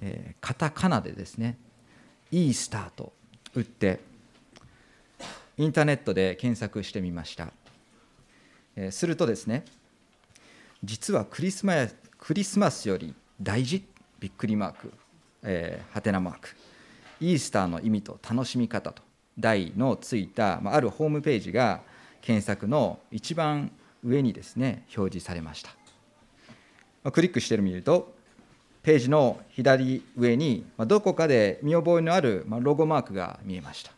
えー、カタカナでですねイースターと打ってインターネットで検索してみました、えー、するとですね実はクリスマクリスマスより大事びっくりマーク、えー、ハテナマークイースターの意味と楽しみ方と題のついた、まあ、あるホームページが検索の一番上にですね表示されました、まあ、クリックしてみるとページの左上にどこかで見覚えのあるロゴマークが見えました。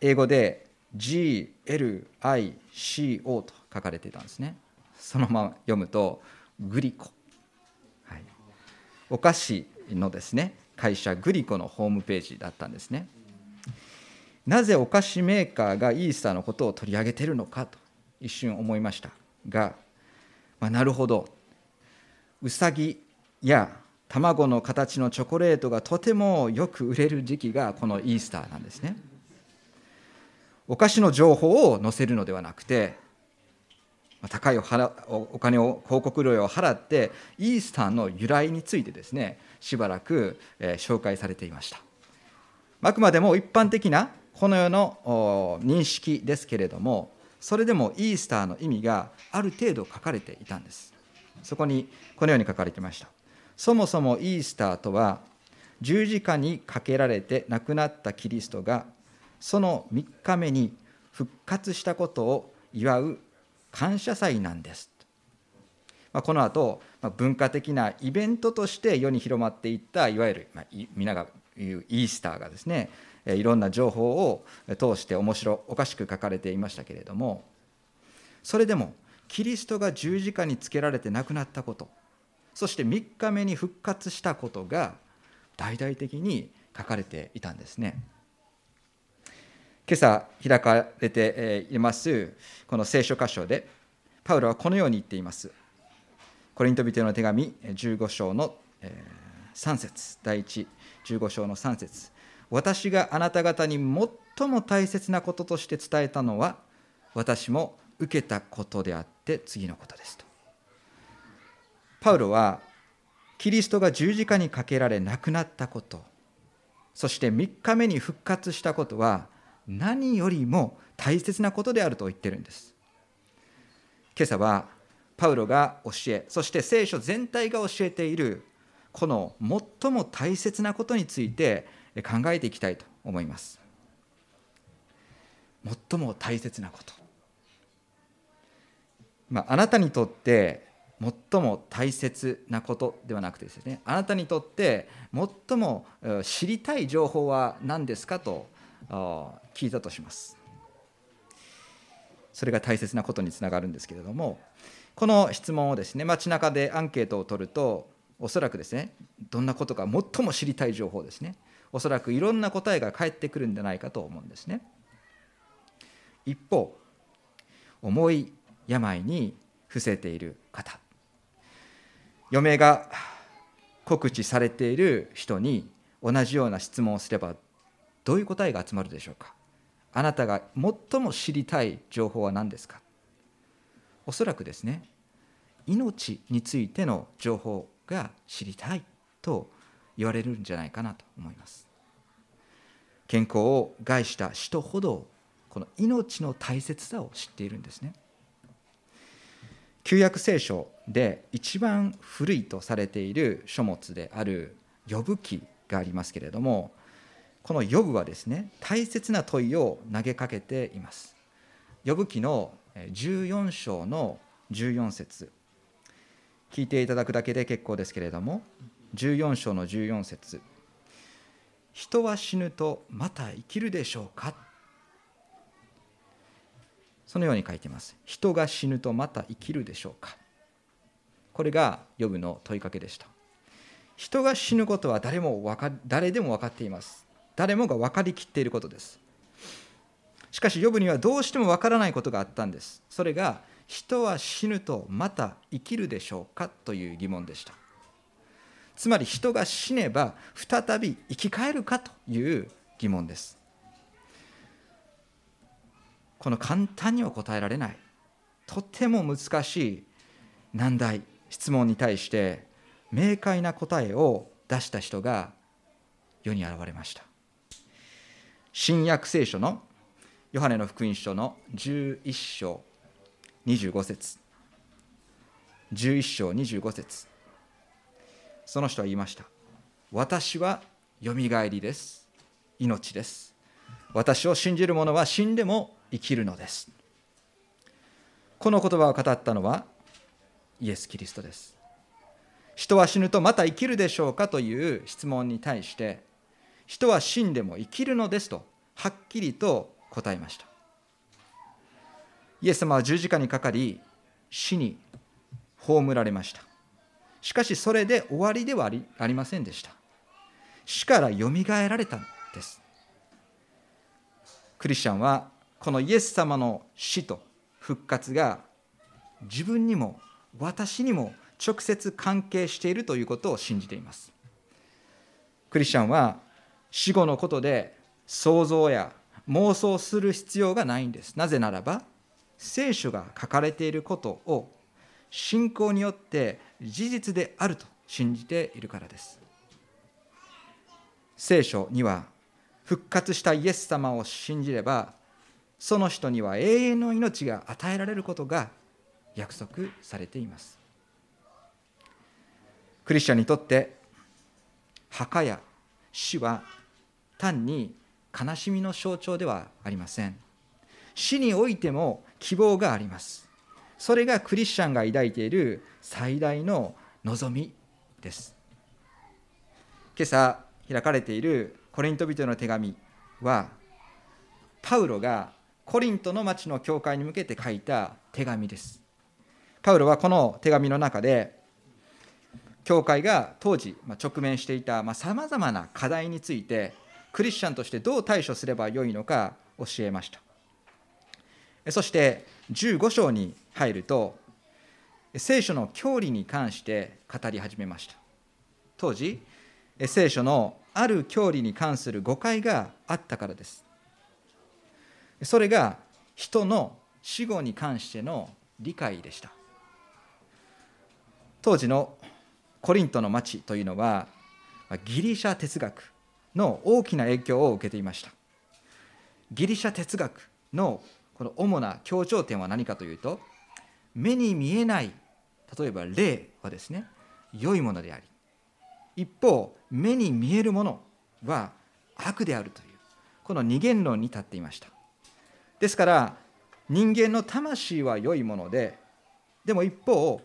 英語で GLICO と書かれていたんですね。そのまま読むとグリコ、はい、お菓子のですね会社グリコのホームページだったんですね。なぜお菓子メーカーがイースターのことを取り上げているのかと一瞬思いましたが、まあ、なるほど。うさぎや卵の形のチョコレートがとてもよく売れる時期がこのイースターなんですね。お菓子の情報を載せるのではなくて高いお金を広告料を払ってイースターの由来についてですねしばらくえ紹介されていました。あくまでも一般的なこの世の認識ですけれどもそれでもイースターの意味がある程度書かれていたんです。そこにこのように書かれていました。そもそもイースターとは十字架にかけられて亡くなったキリストがその3日目に復活したことを祝う感謝祭なんです。まあ、この後、まあ、文化的なイベントとして世に広まっていったいわゆる、まあ、皆が言うイースターがですねいろんな情報を通して面白おかしく書かれていましたけれどもそれでもキリストが十字架につけられて亡くなったことそして3日目に復活したことが大々的に書かれていたんですね。今朝開かれていますこの聖書箇所でパウロはこのように言っています。コリント人の手紙15章の3節第115章の3節私があなた方に最も大切なこととして伝えたのは私も受けたことであって次のことですと。パウロはキリストが十字架にかけられ亡くなったことそして3日目に復活したことは何よりも大切なことであると言ってるんです。今朝はパウロが教えそして聖書全体が教えているこの最も大切なことについて考えていきたいと思います。最も大切なこと、まあ、あなたにとって最も大切なことではなくてですねあなたにとって最も知りたい情報は何ですかと聞いたとします。それが大切なことにつながるんですけれどもこの質問をですね街中でアンケートを取るとおそらくですねどんなことか最も知りたい情報ですねおそらくいろんな答えが返ってくるんじゃないかと思うんですね。一方重い病に伏せている方。嫁が告知されている人に同じような質問をすればどういう答えが集まるでしょうか？あなたが最も知りたい情報は何ですか？おそらくですね命についての情報が知りたいと言われるんじゃないかなと思います。健康を害した人ほどこの命の大切さを知っているんですね。旧約聖書で一番古いとされている書物である呼ぶ記がありますけれどもこの呼ぶはですね大切な問いを投げかけています。呼ぶ記の14章の14節。聞いていただくだけで結構ですけれども14章の14節。人は死ぬとまた生きるでしょうか？そのように書いています。人が死ぬとまた生きるでしょうか。これがヨブの問いかけでした。人が死ぬことは誰もか誰でも分かっています。誰もが分かりきっていることです。しかしヨブにはどうしても分からないことがあったんです。それが人は死ぬとまた生きるでしょうか？という疑問でした。つまり人が死ねば再び生き返るか？という疑問です。この簡単には答えられない。とても難しい難題質問に対して明快な答えを出した人が世に現れました。新約聖書のヨハネの福音書の11章25節。11章25節。その人は言いました。私はよみがえりです。命です。私を信じる者は死んでも生きるのです。この言葉を語ったのはイエス・キリストです。人は死ぬとまた生きるでしょうかという質問に対して人は死んでも生きるのですとはっきりと答えました。イエス様は十字架にかかり死に葬られました。しかしそれで終わりではありませんでした。死からよみがえられたんです。クリスチャンはこのイエス様の死と復活が自分にも私にも直接関係しているということを信じています。クリスチャンは死後のことで想像や妄想する必要がないんです。なぜならば聖書が書かれていることを信仰によって事実であると信じているからです。聖書には復活したイエス様を信じればその人には永遠の命が与えられることが約束されています。クリスチャンにとって墓や死は単に悲しみの象徴ではありません。死においても希望があります。それがクリスチャンが抱いている最大の望みです。今朝開かれているコリント人の手紙はパウロがコリントの町の教会に向けて書いた手紙です。パウロはこの手紙の中で教会が当時直面していたさまざ、まな課題についてクリスチャンとしてどう対処すればよいのか教えました。そして15章に入ると聖書の教理に関して語り始めました。当時聖書のある教理に関する誤解があったからです。それが人の死後に関しての理解でした。当時のコリントの町というのはギリシャ哲学の大きな影響を受けていました。ギリシャ哲学のこの主な強調点は何かというと目に見えない例えば霊はですね良いものであり一方目に見えるものは悪であるというこの二元論に立っていました。ですから人間の魂は良いものででも一方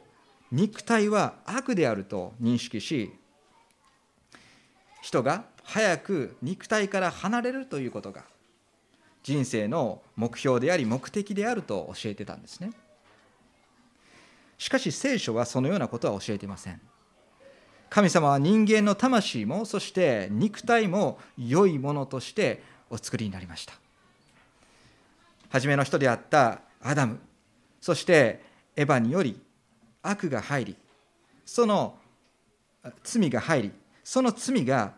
肉体は悪であると認識し人が早く肉体から離れるということが人生の目標であり目的であると教えてたんですね。しかし聖書はそのようなことは教えていません。神様は人間の魂もそして肉体も良いものとしてお作りになりました。初めの人であったアダムそしてエヴァにより悪が入りその罪が入りその罪が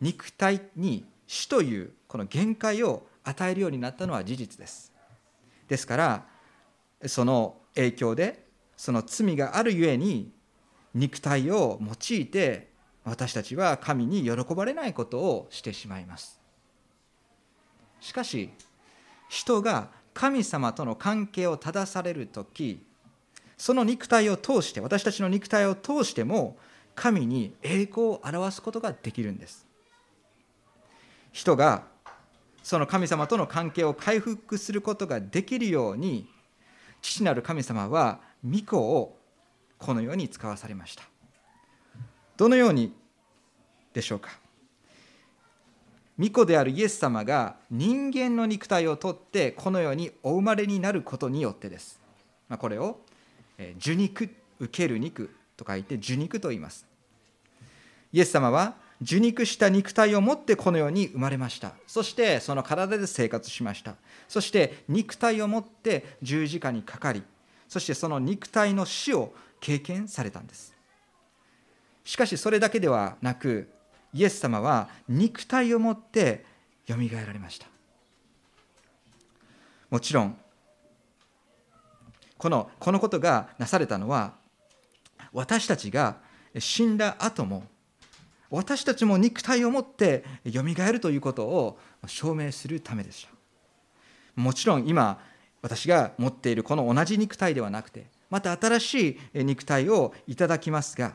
肉体に死というこの限界を与えるようになったのは事実です。ですからその影響でその罪があるゆえに肉体を用いて私たちは神に喜ばれないことをしてしまいます。しかし人が神様との関係を正される時その肉体を通して私たちの肉体を通しても神に栄光を表すことができるんです。人がその神様との関係を回復することができるように父なる神様は御子をこのように使わされました。どのようにでしょうか？御子であるイエス様が人間の肉体をとってこの世にお生まれになることによってです、まあ、これを受肉受ける肉と書いて受肉と言います。イエス様は受肉した肉体を持ってこの世に生まれました。そしてその体で生活しました。そして肉体を持って十字架にかかりそしてその肉体の死を経験されたんです。しかしそれだけではなくイエス様は肉体を持ってよみがえられました。もちろんこのこのことがなされたのは私たちが死んだ後も私たちも肉体を持ってよみがえるということを証明するためでした。もちろん今私が持っているこの同じ肉体ではなくてまた新しい肉体をいただきますが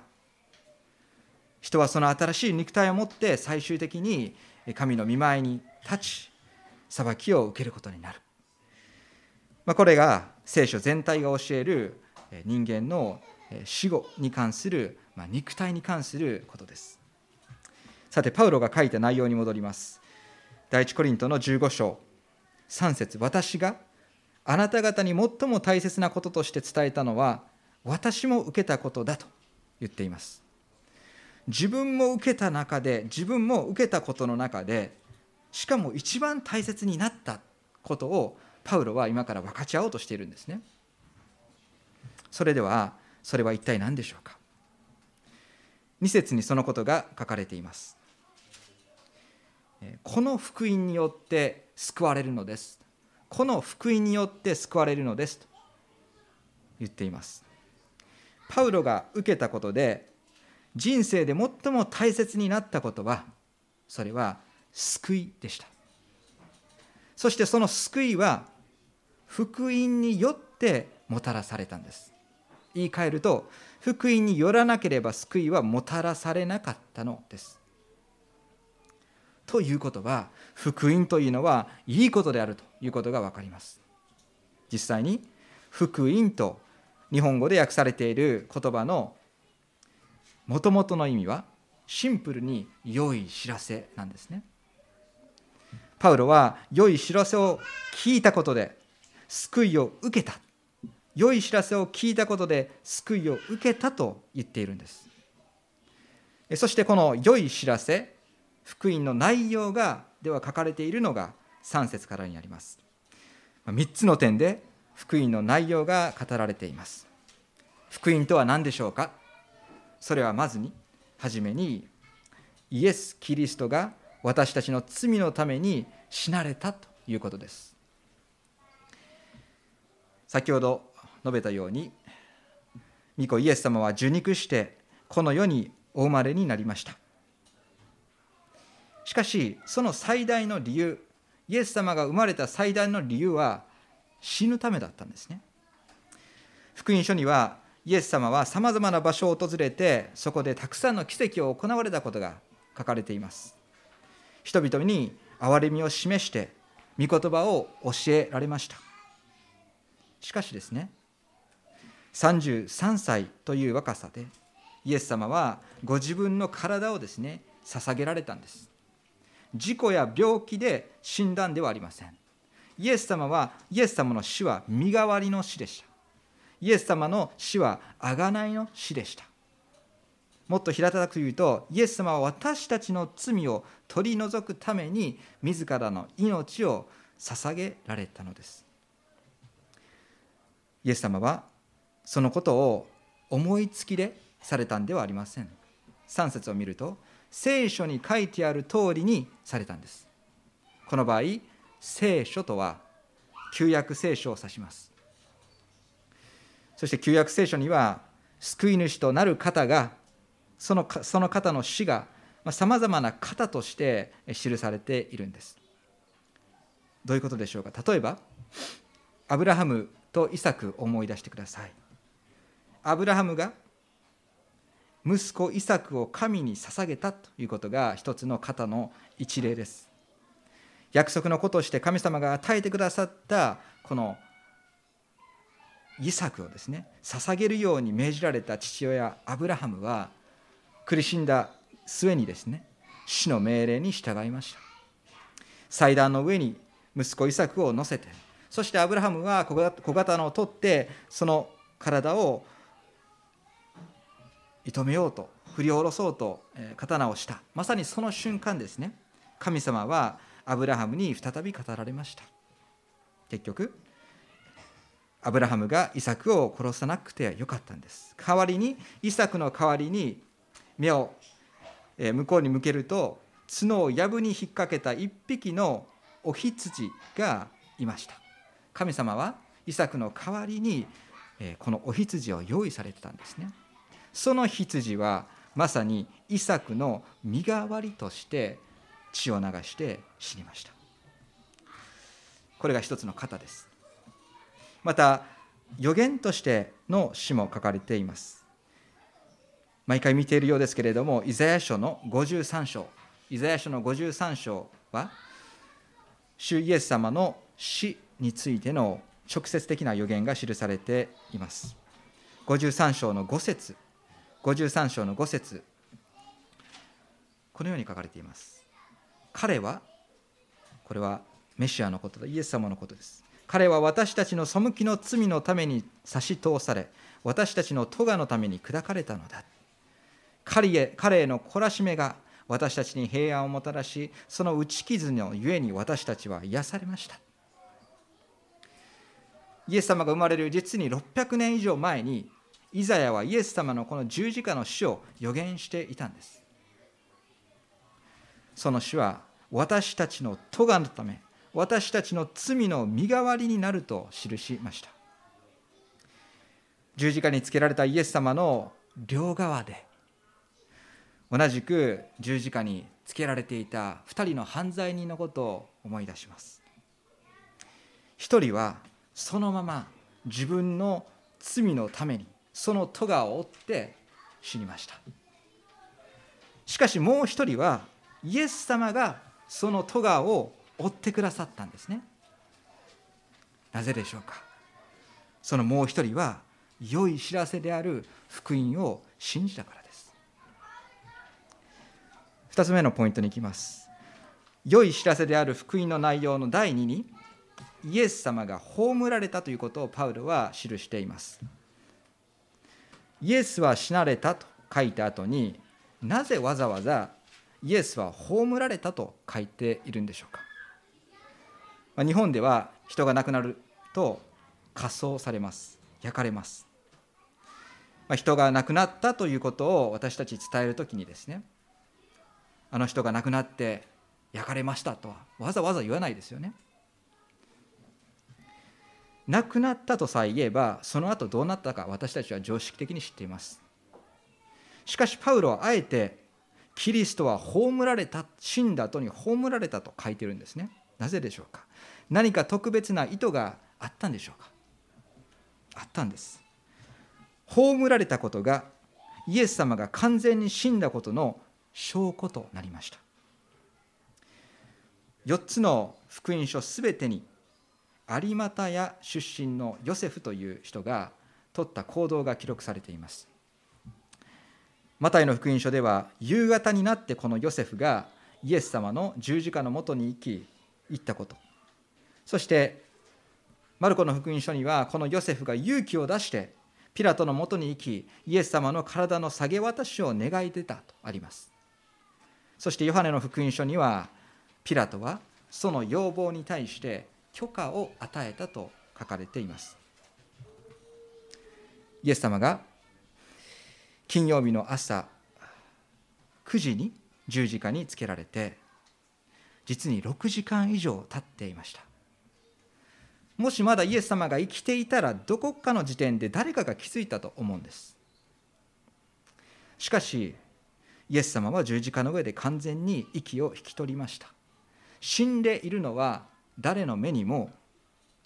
人はその新しい肉体を持って最終的に神の御前に立ち裁きを受けることになる、まあ、これが聖書全体が教える人間の死後に関する、まあ、肉体に関することです。さてパウロが書いた内容に戻ります。第一コリントの15章。3節。私があなた方に最も大切なこととして伝えたのは私も受けたことだと言っています。自分も受けた中で自分も受けたことの中でしかも一番大切になったことをパウロは今から分かち合おうとしているんですね。それではそれは一体何でしょうか。2節にそのことが書かれています。この福音によって救われるのです。この福音によって救われるのですと言っています。パウロが受けたことで人生で最も大切になったことはそれは救いでした。そしてその救いは福音によってもたらされたんです。言い換えると福音によらなければ救いはもたらされなかったのです。ということは福音というのはいいことであるということが分かります。実際に福音と日本語で訳されている言葉のもともとの意味はシンプルに良い知らせなんですね。パウロは良い知らせを聞いたことで救いを受けた。良い知らせを聞いたことで救いを受けたと言っているんです。そしてこの良い知らせ福音の内容がでは書かれているのが3節からにあります。3つの点で福音の内容が語られています。福音とは何でしょうか？それはまずに初めにイエス・キリストが私たちの罪のために死なれたということです。先ほど述べたように御子イエス様は受肉してこの世にお生まれになりました。しかしその最大の理由イエス様が生まれた最大の理由は死ぬためだったんですね。福音書にはイエス様はさまざまな場所を訪れてそこでたくさんの奇跡を行われたことが書かれています。人々に憐れみを示して御言葉を教えられました。しかしですね33歳という若さでイエス様はご自分の体をですね捧げられたんです。事故や病気で死んだんではありません。イエス様はイエス様の死は身代わりの死でした。イエス様の死は贖いの死でした。もっと平たく言うとイエス様は私たちの罪を取り除くために自らの命を捧げられたのです。イエス様はそのことを思いつきでされたんではありません。3節を見ると聖書に書いてある通りにされたんです。この場合聖書とは旧約聖書を指します。そして旧約聖書には救い主となる方がそのその方の死がさまざまな方として記されているんです。どういうことでしょうか？例えばアブラハムとイサクを思い出してください。アブラハムが息子イサクを神に捧げたということが一つの方の一例です。約束のことをして神様が与えてくださったこのイサクをですね捧げるように命じられた父親アブラハムは苦しんだ末にですね死の命令に従いました。祭壇の上に息子イサクを乗せてそしてアブラハムは小型を取ってその体を射止めようと振り下ろそうと刀をした。まさにその瞬間ですね神様はアブラハムに再び語られました。結局アブラハムがイサクを殺さなくてよかったんです。代わりにイサクの代わりに目を向こうに向けると角を藪に引っ掛けた一匹のお羊がいました。神様はイサクの代わりにこのお羊を用意されてたんですね。その羊はまさにイサクの身代わりとして血を流して死にました。これが一つの型です。また予言としての死も書かれています。毎回見ているようですけれどもイザヤ書の53章。イザヤ書の53章は主イエス様の死についての直接的な予言が記されています。53章の5節。53章の5節。このように書かれています。彼はこれはメシアのことだ。イエス様のことです。彼は私たちの背きの罪のために差し通され私たちの咎のために砕かれたのだ。彼へ彼への懲らしめが私たちに平安をもたらしその打ち傷のゆえに私たちは癒されました。イエス様が生まれる実に600年以上前にイザヤはイエス様のこの十字架の死を予言していたんです。その死は私たちの咎のため私たちの罪の身代わりになると記しました。十字架につけられたイエス様の両側で同じく十字架につけられていた2人の犯罪人のことを思い出します。1人はそのまま自分の罪のためにその咎を負って死にました。しかしもう一人はイエス様がその咎を追ってくださったんですね。なぜでしょうか。そのもう一人は良い知らせである福音を信じたからです。2つ目のポイントにいきます。良い知らせである福音の内容の第2にイエス様が葬られたということをパウロは記しています。イエスは死なれたと書いた後になぜわざわざイエスは葬られたと書いているんでしょうか、まあ、日本では人が亡くなると火葬されます。焼かれます、まあ、人が亡くなったということを私たち伝える時にですねあの人が亡くなって焼かれましたとはわざわざ言わないですよね。亡くなったとさえ言えばその後どうなったか私たちは常識的に知っています。しかしパウロはあえてキリストは葬られた死んだ後に葬られたと書いてるんですね。なぜでしょうか。何か特別な意図があったんでしょうか？あったんです。葬られたことがイエス様が完全に死んだことの証拠となりました。4つの福音書すべてに有股屋出身のヨセフという人が取った行動が記録されています。マタイの福音書では夕方になってこのヨセフがイエス様の十字架のもとに行き行ったこと。そしてマルコの福音書にはこのヨセフが勇気を出してピラトのもとに行きイエス様の体の下げ渡しを願い出たとあります。そしてヨハネの福音書にはピラトはその要望に対して許可を与えたと書かれています。イエス様が金曜日の朝9時に十字架につけられて実に6時間以上経っていました。もしまだイエス様が生きていたらどこかの時点で誰かが気づいたと思うんです。しかしイエス様は十字架の上で完全に息を引き取りました。死んでいるのは誰の目にも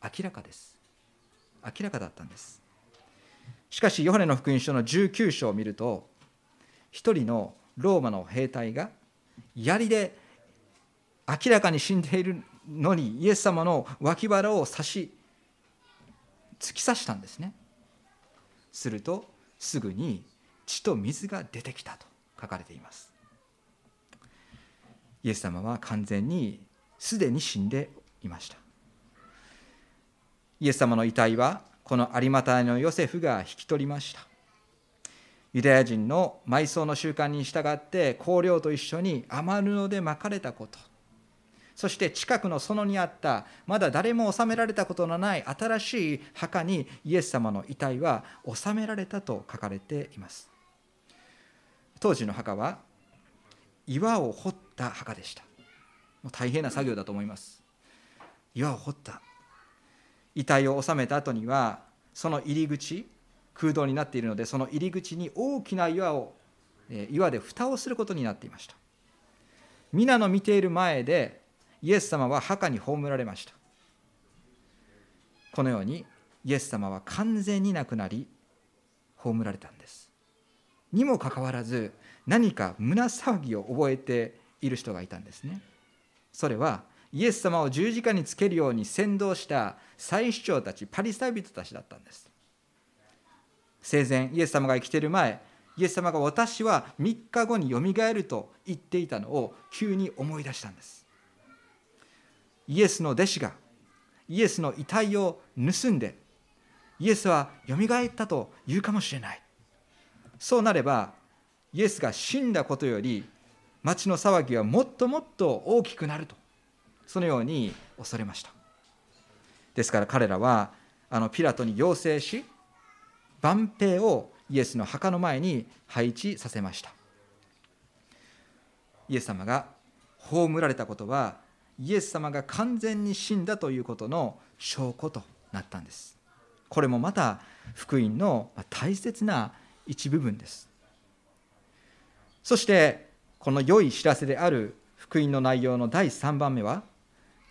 明らかです。明らかだったんです。しかしヨハネの福音書の19章を見ると一人のローマの兵隊が槍で明らかに死んでいるのにイエス様の脇腹を刺し突き刺したんですね。するとすぐに血と水が出てきたと書かれています。イエス様は完全にすでに死んでいました。イエス様の遺体はこの有股のヨセフが引き取りました。ユダヤ人の埋葬の習慣に従って香料と一緒に雨布で巻かれたこと。そして近くの園にあったまだ誰も収められたことのない新しい墓にイエス様の遺体は収められたと書かれています。当時の墓は岩を掘った墓でした。もう大変な作業だと思います。岩を掘った。遺体を収めた後にはその入り口空洞になっているのでその入り口に大きな岩を岩で蓋をすることになっていました。皆の見ている前でイエス様は墓に葬られました。このようにイエス様は完全に亡くなり葬られたんです。にもかかわらず何か胸騒ぎを覚えている人がいたんですね。それはイエス様を十字架につけるように先導した祭司長たちパリサイ人たちだったんです。生前イエス様が生きている前イエス様が私は3日後によみがえると言っていたのを急に思い出したんです。イエスの弟子がイエスの遺体を盗んでイエスはよみがえったと言うかもしれない。そうなればイエスが死んだことより町の騒ぎはもっともっと大きくなるとそのように恐れました。ですから彼らはあのピラトに要請し万兵をイエスの墓の前に配置させました。イエス様が葬られたことはイエス様が完全に死んだということの証拠となったんです。これもまた福音の大切な一部分です。そしてこの良い知らせである福音の内容の第3番目は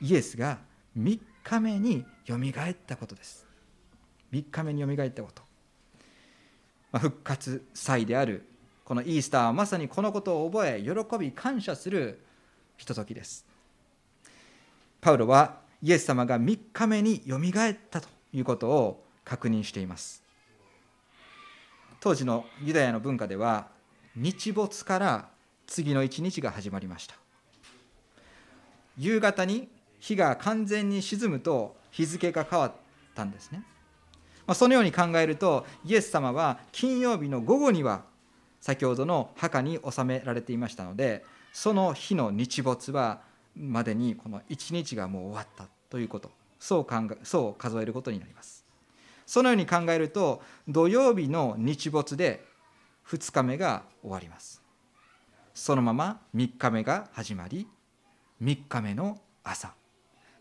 イエスが3日目によみがえったことです。3日目によみがえったこと。復活祭であるこのイースターはまさにこのことを覚え喜び感謝するひとときです。パウロはイエス様が3日目によみがえったということを確認しています。当時のユダヤの文化では日没から次の一日が始まりました。夕方に日が完全に沈むと日付が変わったんですね。ま、そのように考えるとイエス様は金曜日の午後には先ほどの墓に納められていましたのでその日の日没はまでにこの1日がもう終わったということ。そう考えそう数えることになります。そのように考えると土曜日の日没で2日目が終わります。そのまま3日目が始まり3日目の朝。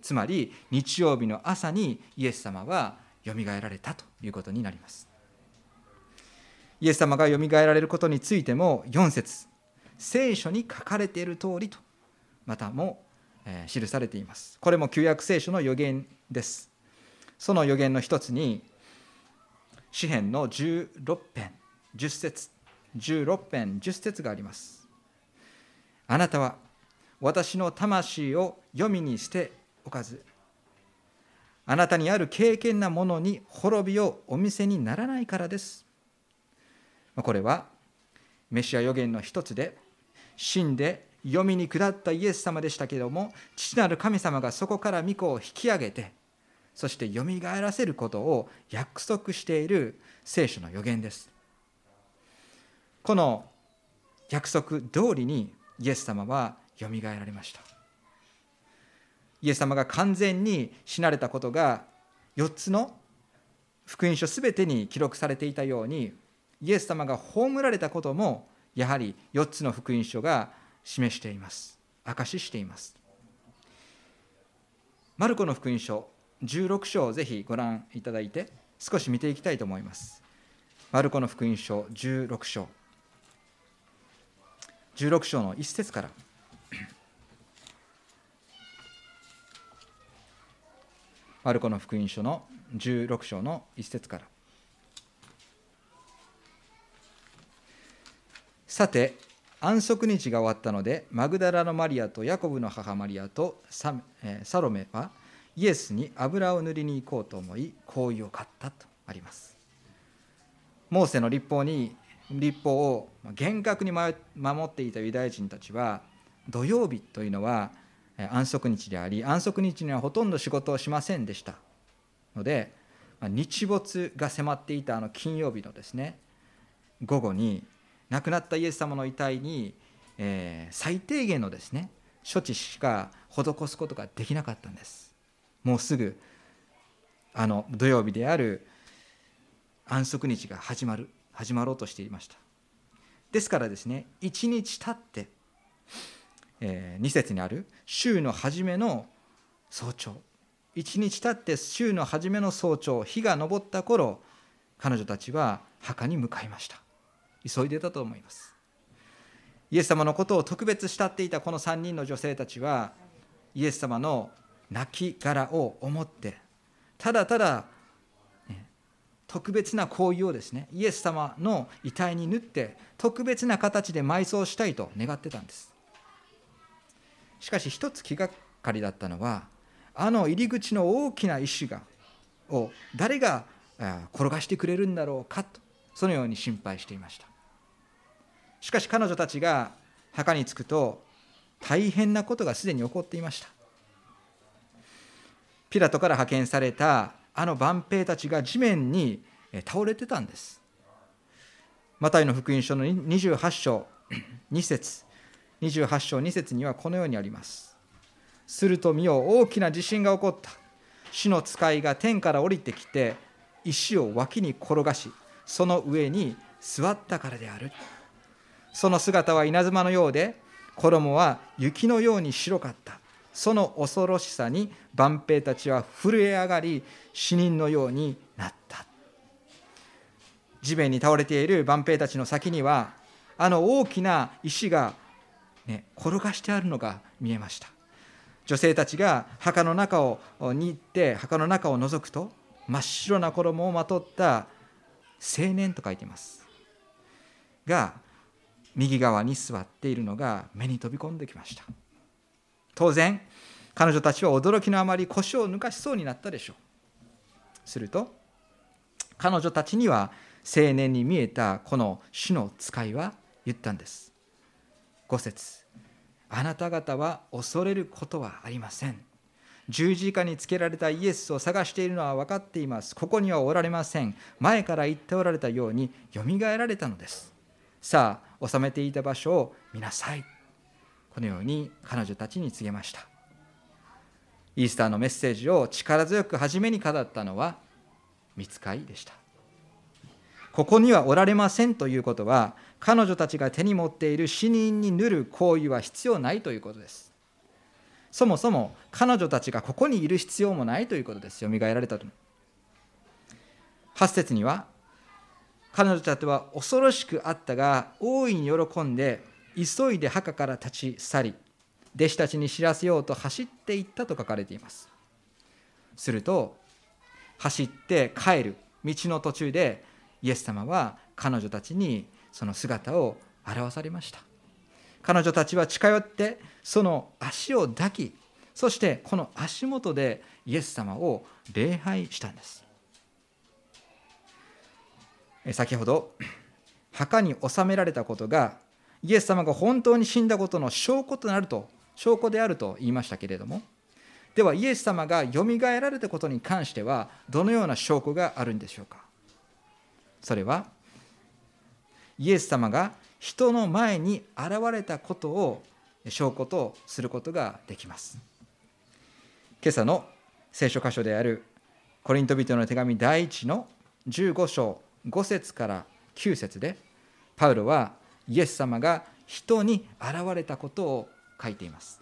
つまり日曜日の朝にイエス様はよみがえられたということになります。イエス様がよみがえられることについても4節。聖書に書かれている通りとまたも、記されています。これも旧約聖書の予言です。その予言の一つに詩篇の16編10節16編10節があります。あなたは私の魂を読みにしておかず。あなたにある敬虔なものに滅びをお見せにならないからです。これはメシア予言の一つで死んで読みに下ったイエス様でしたけれども父なる神様がそこから御子を引き上げてそしてよみがえらせることを約束している聖書の予言です。この約束通りにイエス様はよみがえられました。イエス様が完全に死なれたことが4つの福音書すべてに記録されていたようにイエス様が葬られたこともやはり4つの福音書が示しています。証ししています。マルコの福音書16章をぜひご覧いただいて少し見ていきたいと思います。マルコの福音書16章。16章の1節から。マルコの福音書の16章の一節から。さて安息日が終わったのでマグダラのマリアとヤコブの母マリアとサ,、えサロメはイエスに油を塗りに行こうと思い行為を買ったとあります。モーセの立法に立法を厳格に守っていたユダヤ人たちは土曜日というのは安息日であり安息日にはほとんど仕事をしませんでした。ので日没が迫っていたあの金曜日のですね午後に亡くなったイエス様の遺体に、えー、最低限のですね処置しか施すことができなかったんです。もうすぐあの土曜日である安息日が始まる始まろうとしていました。ですからですね一日経ってえ2節にある週の初めの早朝。1日経って週の初めの早朝日が昇った頃彼女たちは墓に向かいました。急いでたと思います。イエス様のことを特別慕っていたこの3人の女性たちはイエス様の亡きを思ってただただ、ね、特別な行為をですねイエス様の遺体に縫って特別な形で埋葬したいと願ってたんです。しかし一つ気がかりだったのはあの入り口の大きな石がを誰が転がしてくれるんだろうかとそのように心配していました。しかし彼女たちが墓に着くと大変なことがすでに起こっていました。ピラトから派遣されたあの万兵たちが地面に倒れてたんです。マタイの福音書の28章 2節。28章2節にはこのようにあります。すると見よ大きな地震が起こった。主の使いが天から降りてきて石を脇に転がしその上に座ったからである。その姿は稲妻のようで衣は雪のように白かった。その恐ろしさに万兵たちは震え上がり死人のようになった。地面に倒れている万兵たちの先にはあの大きな石が、ね、転がしてあるのが見えました。女性たちが墓の中をに行って墓の中を覗くと真っ白な衣をまとった青年と書いています。が右側に座っているのが目に飛び込んできました。当然彼女たちは驚きのあまり腰を抜かしそうになったでしょう。すると彼女たちには青年に見えたこの主の使いは言ったんです。5節あなた方は恐れることはありません。十字架につけられたイエスを探しているのは分かっています。ここにはおられません。前から言っておられたようによみがえられたのです。さあ収めていた場所を見なさい。このように彼女たちに告げました。イースターのメッセージを力強く初めに語ったのは見つかいでした。ここにはおられませんということは彼女たちが手に持っている死人に塗る行為は必要ないということです。そもそも彼女たちがここにいる必要もないということですよ。みがえられたと。8節には彼女たちは恐ろしくあったが大いに喜んで急いで墓から立ち去り弟子たちに知らせようと走っていったと書かれています。すると走って帰る道の途中でイエス様は彼女たちにその姿を表されました。彼女たちは近寄ってその足を抱きそしてこの足元でイエス様を礼拝したんです。先ほど墓に納められたことがイエス様が本当に死んだことの証拠となると証拠であると言いましたけれどもではイエス様がよみがえられたことに関してはどのような証拠があるんでしょうか？それはイエス様が人の前に現れたことを証拠とすることができます。今朝の聖書箇所であるコリント人の手紙第1の15章5節から9節でパウロはイエス様が人に現れたことを書いています。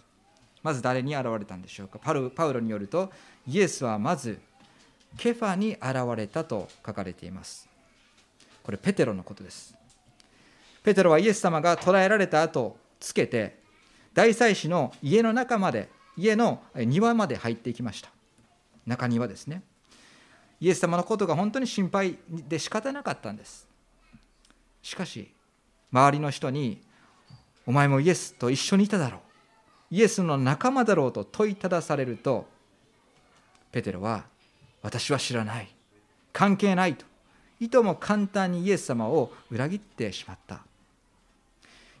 まず誰に現れたんでしょうか？パウロによるとイエスはまずケファに現れたと書かれています。これペテロのことです。ペテロはイエス様が捕らえられた後つけて大祭司の家の中まで家の庭まで入っていきました。中庭ですね。イエス様のことが本当に心配で仕方なかったんです。しかし周りの人に「お前もイエスと一緒にいただろう」イエスの仲間だろうと問いただされるとペテロは「私は知らない。関係ない」と。いとも簡単にイエス様を裏切ってしまった。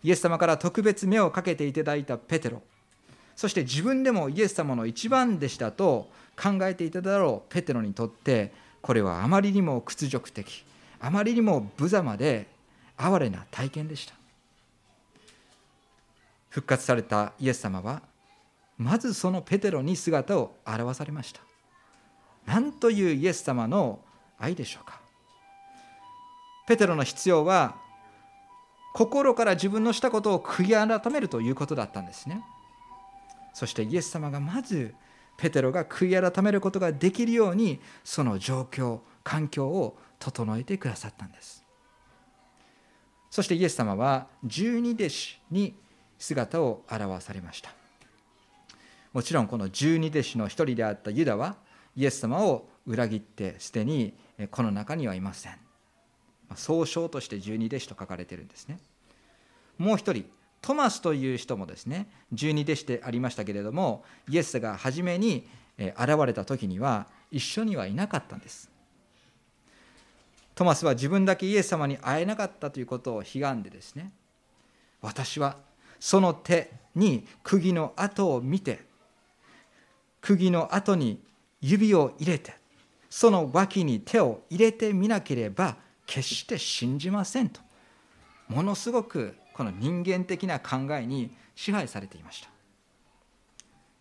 イエス様から特別目をかけていただいたペテロ。そして自分でもイエス様の一番弟子だと考えていただろう。ペテロにとってこれはあまりにも屈辱的あまりにも無様で哀れな体験でした。復活されたイエス様はまずそのペテロに姿を現されました。何というイエス様の愛でしょうか。ペテロの必要は心から自分のしたことを悔い改めるということだったんですね。そしてイエス様がまずペテロが悔い改めることができるようにその状況環境を整えてくださったんです。そしてイエス様は十二弟子に姿を現されました。もちろんこの十二弟子の一人であったユダはイエス様を裏切ってすでにこの中にはいません。総称として十二弟子と書かれているんですね。もう一人トマスという人もですね十二弟子でありましたけれどもイエスが初めに現れた時には一緒にはいなかったんです。トマスは自分だけイエス様に会えなかったということを悲願でですね私はその手に釘の跡を見て釘の跡に指を入れてその脇に手を入れてみなければ決して信じませんとものすごくこの人間的な考えに支配されていました。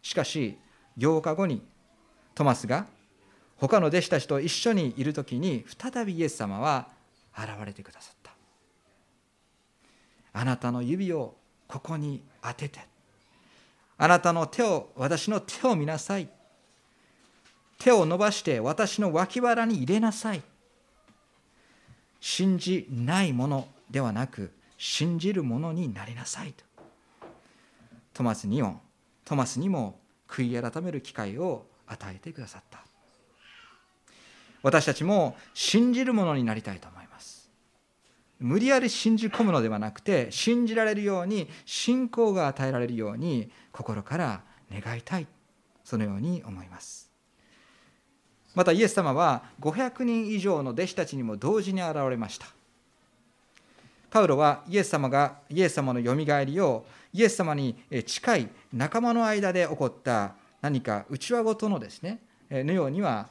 しかし8日後にトマスが他の弟子たちと一緒にいる時に再びイエス様は現れてくださった。あなたの指をここに当ててあなたの手を私の手を見なさい。手を伸ばして私の脇腹に入れなさい。信じないものではなく信じるものになりなさいと。トマスにもトマスにも悔い改める機会を与えてくださった。私たちも信じるものになりたいと思います。無理やり信じ込むのではなくて信じられるように信仰が与えられるように心から願いたい。そのように思います。またイエス様は500人以上の弟子たちにも同時に現れました。パウロはイエス様がイエス様のよみがえりをイエス様に近い仲間の間で起こった何か内輪ごとのですねのようには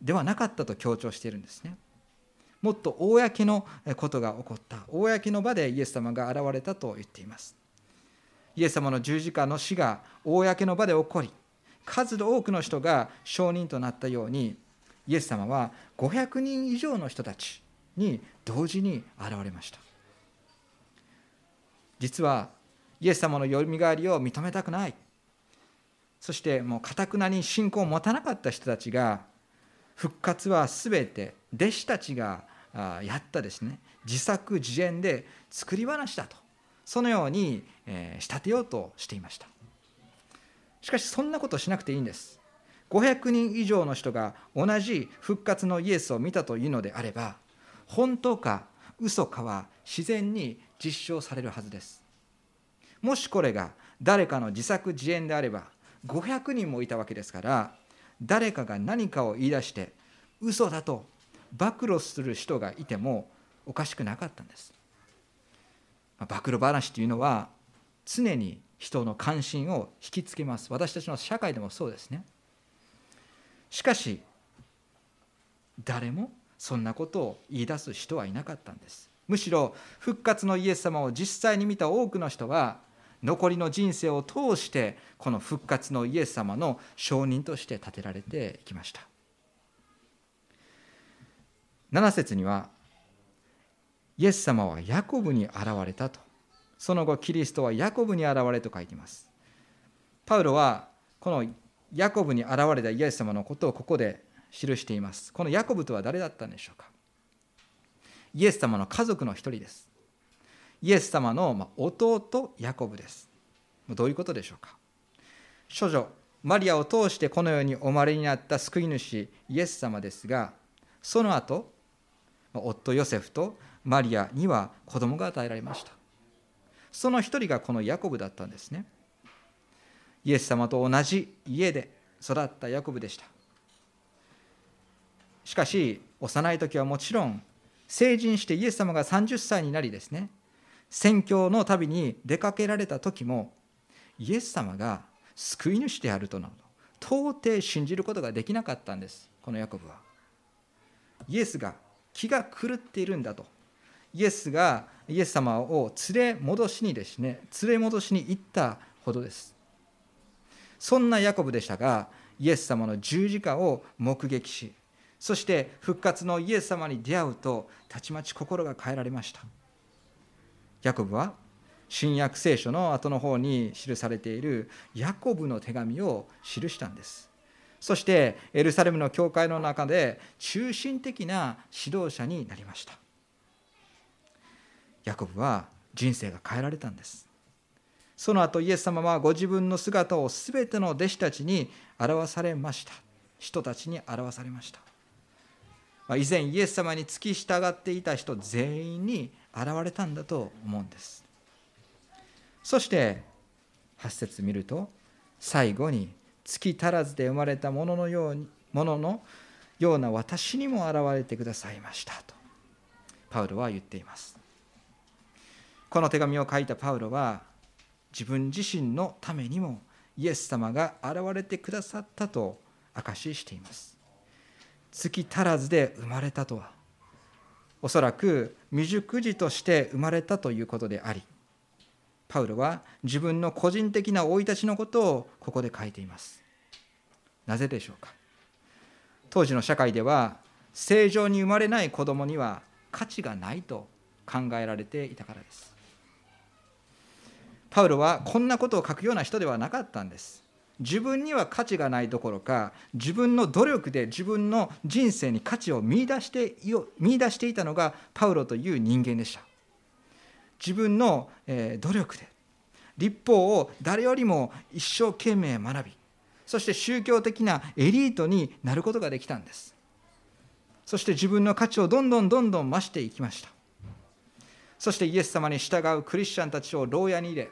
ではなかったと強調しているんですね。もっと公のことが起こった。公の場でイエス様が現れたと言っています。イエス様の十字架の死が公の場で起こり数多くの人が証人となったようにイエス様は500人以上の人たちに同時に現れました。実はイエス様のよみがえりを認めたくない。そしてもうかたくなに信仰を持たなかった人たちが復活は全て弟子たちがやったですね。自作自演で作り話だと。そのように仕立てようとしていました。しかしそんなことしなくていいんです。500人以上の人が同じ復活のイエスを見たというのであれば本当か嘘かは自然に実証されるはずです。もしこれが誰かの自作自演であれば500人もいたわけですから誰かが何かを言い出して嘘だと暴露する人がいてもおかしくなかったんです。暴露話というのは常に人の関心を引きつけます。私たちの社会でもそうですね。しかし誰もそんなことを言い出す人はいなかったんです。むしろ復活のイエス様を実際に見た多くの人は残りの人生を通してこの復活のイエス様の証人として立てられてきました。7節にはイエス様はヤコブに現れたと。その後キリストはヤコブに現れと書いています。パウロはこのヤコブに現れたイエス様のことをここで記しています。このヤコブとは誰だったんでしょうか？イエス様の家族の一人です。イエス様の弟ヤコブです。どういうことでしょうか？処女マリアを通してこの世にお生まれになった救い主イエス様ですがその後夫ヨセフとマリアには子供が与えられました。その一人がこのヤコブだったんですね。イエス様と同じ家で育ったヤコブでした。しかし幼い時はもちろん成人してイエス様が30歳になりですね宣教の旅に出かけられた時もイエス様が救い主であるとなると到底信じることができなかったんですこのヤコブは。イエスが気が狂っているんだと。イエスがイエス様を連れ戻しにですね連れ戻しに行ったほどです。そんなヤコブでしたがイエス様の十字架を目撃しそして復活のイエス様に出会うとたちまち心が変えられました。ヤコブは新約聖書の後の方に記されているヤコブの手紙を記したんです。そしてエルサレムの教会の中で中心的な指導者になりました。ヤコブは人生が変えられたんです。その後イエス様はご自分の姿を全ての弟子たちに表されました。人たちに表されました。以前イエス様に付き従っていた人全員に現れたんだと思うんです。そして8節見ると最後に月足らずで生まれたもののようにもののような私にも現れてくださいましたとパウロは言っています。この手紙を書いたパウロは自分自身のためにもイエス様が現れてくださったと証ししています。月足らずで生まれたとは。おそらく未熟児として生まれたということでありパウロは自分の個人的な生い立ちのことをここで書いています。なぜでしょうか。当時の社会では正常に生まれない子供には価値がないと考えられていたからです。パウロはこんなことを書くような人ではなかったんです。自分には価値がないどころか自分の努力で自分の人生に価値を見出して見出していたのがパウロという人間でした。自分の努力で立法を誰よりも一生懸命学びそして宗教的なエリートになることができたんです。そして自分の価値をどんどんどんどん増していきました。そしてイエス様に従うクリスチャンたちを牢屋に入れ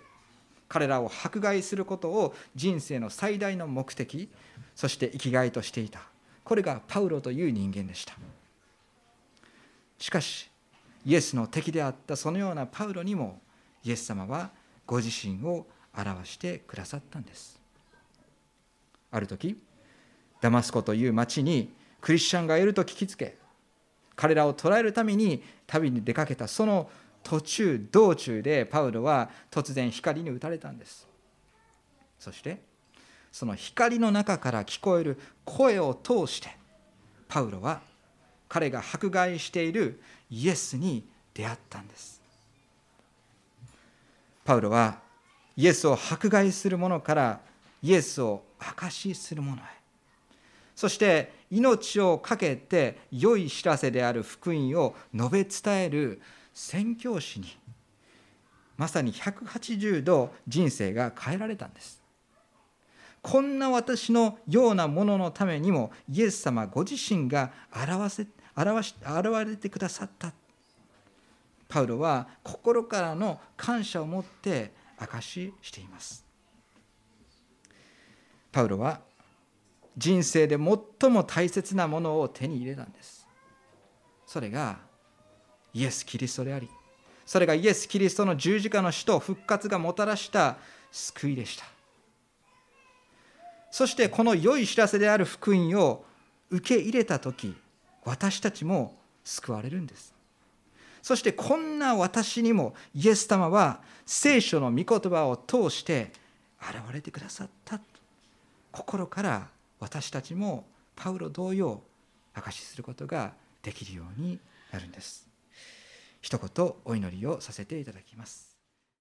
彼らを迫害することを人生の最大の目的そして生きがいとしていた。これがパウロという人間でした。しかしイエスの敵であったそのようなパウロにもイエス様はご自身を表してくださったんです。ある時ダマスコという町にクリスチャンがいると聞きつけ彼らを捕らえるために旅に出かけたその途中道中でパウロは突然光に打たれたんです。そしてその光の中から聞こえる声を通してパウロは彼が迫害しているイエスに出会ったんです。パウロはイエスを迫害する者からイエスを証しする者へ。そして命を懸けて良い知らせである福音を述べ伝える宣教師にまさに180度人生が変えられたんです。こんな私のようなもののためにもイエス様ご自身が表せ表し現れてくださった。パウロは心からの感謝を持って証ししています。パウロは人生で最も大切なものを手に入れたんです。それがイエス・キリストでありそれがイエス・キリストの十字架の死と復活がもたらした救いでした。そしてこの良い知らせである福音を受け入れた時私たちも救われるんです。そしてこんな私にもイエス様は聖書の御言葉を通して現れてくださった。心から私たちもパウロ同様証しすることができるようになるんです。一言お祈りをさせていただきます。